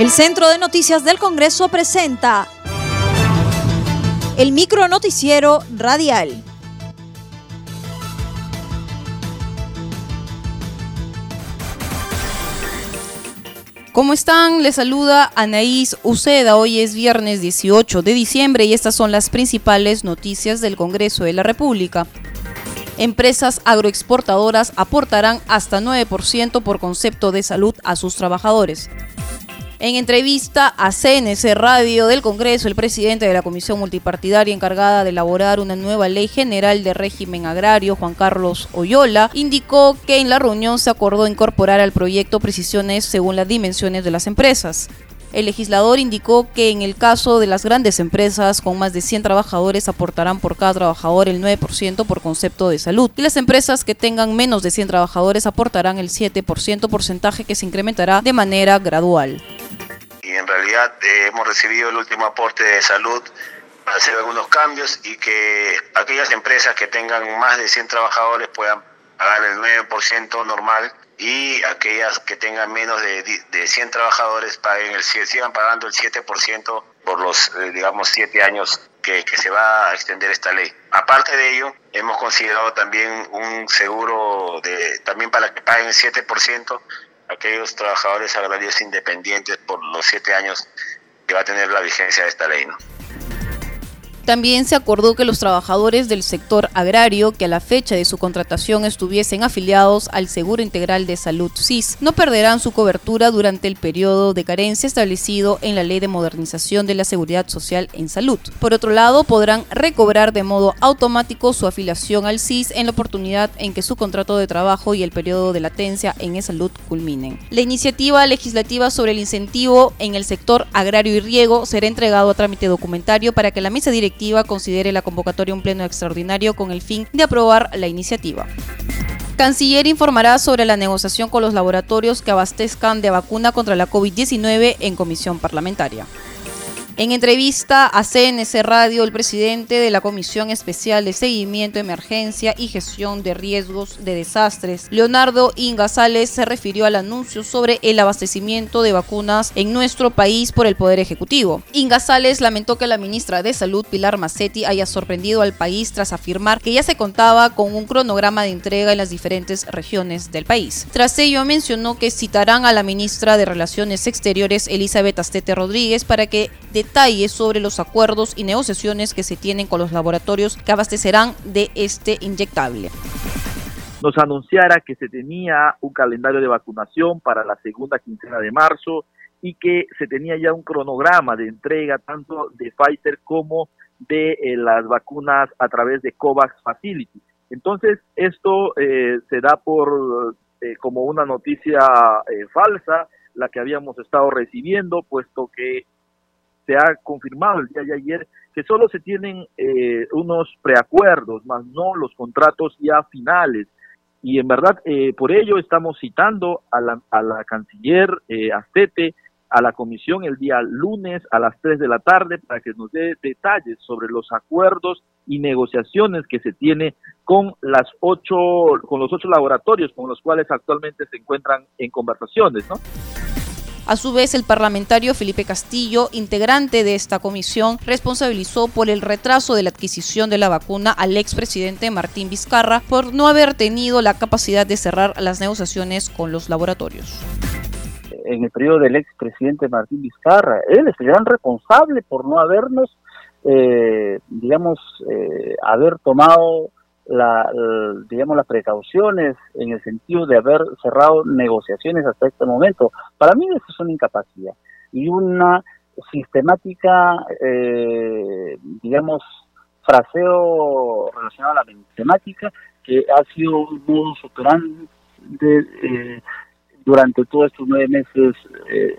El Centro de Noticias del Congreso presenta el micro noticiero radial. ¿Cómo están? Les saluda Anaís Uceda. Hoy es viernes 18 de diciembre y estas son las principales noticias del Congreso de la República. Empresas agroexportadoras aportarán hasta 9% por concepto de salud a sus trabajadores. En entrevista a CNC Radio del Congreso, el presidente de la Comisión Multipartidaria encargada de elaborar una nueva ley general de régimen agrario, Juan Carlos Oyola, indicó que en la reunión se acordó incorporar al proyecto precisiones según las dimensiones de las empresas. El legislador indicó que en el caso de las grandes empresas con más de 100 trabajadores aportarán por cada trabajador el 9% por concepto de salud y las empresas que tengan menos de 100 trabajadores aportarán el 7% porcentaje que se incrementará de manera gradual realidad eh, hemos recibido el último aporte de salud para hacer algunos cambios y que aquellas empresas que tengan más de 100 trabajadores puedan pagar el 9% normal y aquellas que tengan menos de, de 100 trabajadores paguen el, sigan pagando el 7% por los, eh, digamos, 7 años que, que, se va a extender esta ley. Aparte de ello, hemos considerado también un seguro de, también para que paguen el 7% aquellos trabajadores agrarios independientes por los siete años que va a tener la vigencia de esta ley. También se acordó que los trabajadores del sector agrario que a la fecha de su contratación estuviesen afiliados al Seguro Integral de Salud SIS no perderán su cobertura durante el periodo de carencia establecido en la Ley de Modernización de la Seguridad Social en Salud. Por otro lado, podrán recobrar de modo automático su afiliación al SIS en la oportunidad en que su contrato de trabajo y el periodo de latencia en salud culminen. La iniciativa legislativa sobre el incentivo en el sector agrario y riego será entregado a trámite documentario para que la mesa directiva considere la convocatoria un pleno extraordinario con el fin de aprobar la iniciativa. Canciller informará sobre la negociación con los laboratorios que abastezcan de vacuna contra la COVID-19 en comisión parlamentaria. En entrevista a CNC Radio, el presidente de la Comisión Especial de Seguimiento, Emergencia y Gestión de Riesgos de Desastres, Leonardo Ingasales, se refirió al anuncio sobre el abastecimiento de vacunas en nuestro país por el Poder Ejecutivo. Ingasales lamentó que la ministra de Salud, Pilar Macetti, haya sorprendido al país tras afirmar que ya se contaba con un cronograma de entrega en las diferentes regiones del país. Tras ello, mencionó que citarán a la ministra de Relaciones Exteriores, Elizabeth Astete Rodríguez, para que detalles sobre los acuerdos y negociaciones que se tienen con los laboratorios que abastecerán de este inyectable nos anunciara que se tenía un calendario de vacunación para la segunda quincena de marzo y que se tenía ya un cronograma de entrega tanto de Pfizer como de eh, las vacunas a través de COVAX Facility. Entonces, esto eh, se da por eh, como una noticia falsa, la que habíamos estado recibiendo, puesto que se ha confirmado el día de ayer que solo se tienen eh, unos preacuerdos, más no los contratos ya finales. Y en verdad, eh, por ello estamos citando a la, a la canciller eh, Astete, a la comisión el día lunes a las 3 de la tarde para que nos dé detalles sobre los acuerdos y negociaciones que se tiene con las ocho, con los ocho laboratorios con los cuales actualmente se encuentran en conversaciones, ¿no? A su vez, el parlamentario Felipe Castillo, integrante de esta comisión, responsabilizó por el retraso de la adquisición de la vacuna al expresidente Martín Vizcarra por no haber tenido la capacidad de cerrar las negociaciones con los laboratorios en el periodo del expresidente Martín Vizcarra. Él es el gran responsable por no habernos, eh, digamos, eh, haber tomado la, digamos, las precauciones en el sentido de haber cerrado negociaciones hasta este momento. Para mí eso es una incapacidad y una sistemática, eh, digamos, fraseo relacionado a la temática que ha sido un modo superante eh, durante todos estos nueve meses eh,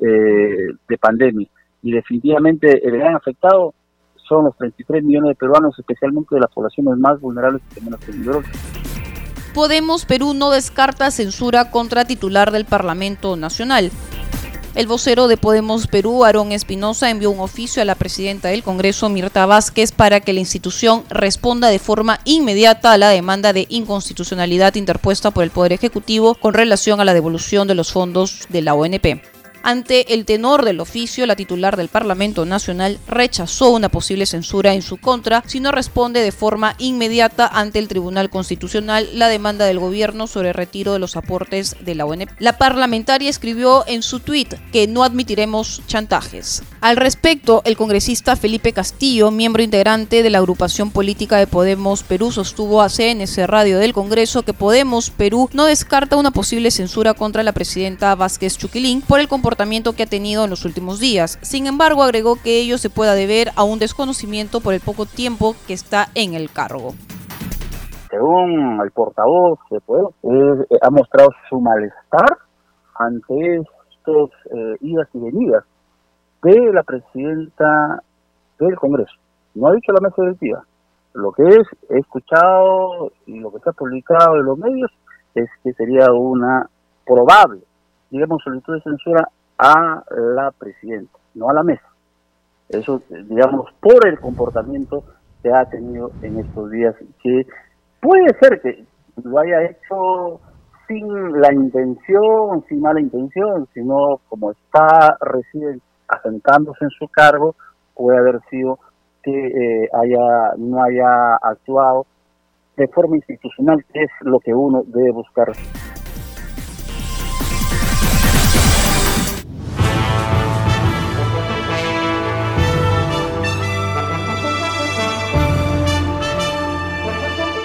eh, de pandemia. Y definitivamente el gran afectado son los 33 millones de peruanos, especialmente de las poblaciones más vulnerables y menos peligrosas. Podemos Perú no descarta censura contra titular del Parlamento Nacional. El vocero de Podemos Perú, Aarón Espinosa, envió un oficio a la presidenta del Congreso, Mirta Vázquez, para que la institución responda de forma inmediata a la demanda de inconstitucionalidad interpuesta por el Poder Ejecutivo con relación a la devolución de los fondos de la ONP. Ante el tenor del oficio, la titular del Parlamento Nacional rechazó una posible censura en su contra si no responde de forma inmediata ante el Tribunal Constitucional la demanda del gobierno sobre el retiro de los aportes de la ONP. La parlamentaria escribió en su tuit que no admitiremos chantajes. Al respecto, el congresista Felipe Castillo, miembro integrante de la agrupación política de Podemos Perú, sostuvo a CNC Radio del Congreso que Podemos Perú no descarta una posible censura contra la presidenta Vázquez Chuquilín por el comportamiento que ha tenido en los últimos días. Sin embargo, agregó que ello se pueda deber a un desconocimiento por el poco tiempo que está en el cargo según el portavoz de Podemos, eh, ha mostrado su malestar ante estos eh, idas y venidas de la presidenta del Congreso. No ha dicho la mesa directiva. Lo que es, he escuchado y lo que se ha publicado en los medios es que sería una probable, digamos, solicitud de censura a la presidenta, no a la mesa. Eso, digamos, por el comportamiento que ha tenido en estos días, que puede ser que lo haya hecho sin la intención, sin mala intención, sino como está recién asentándose en su cargo, puede haber sido que eh, haya no haya actuado de forma institucional, que es lo que uno debe buscar.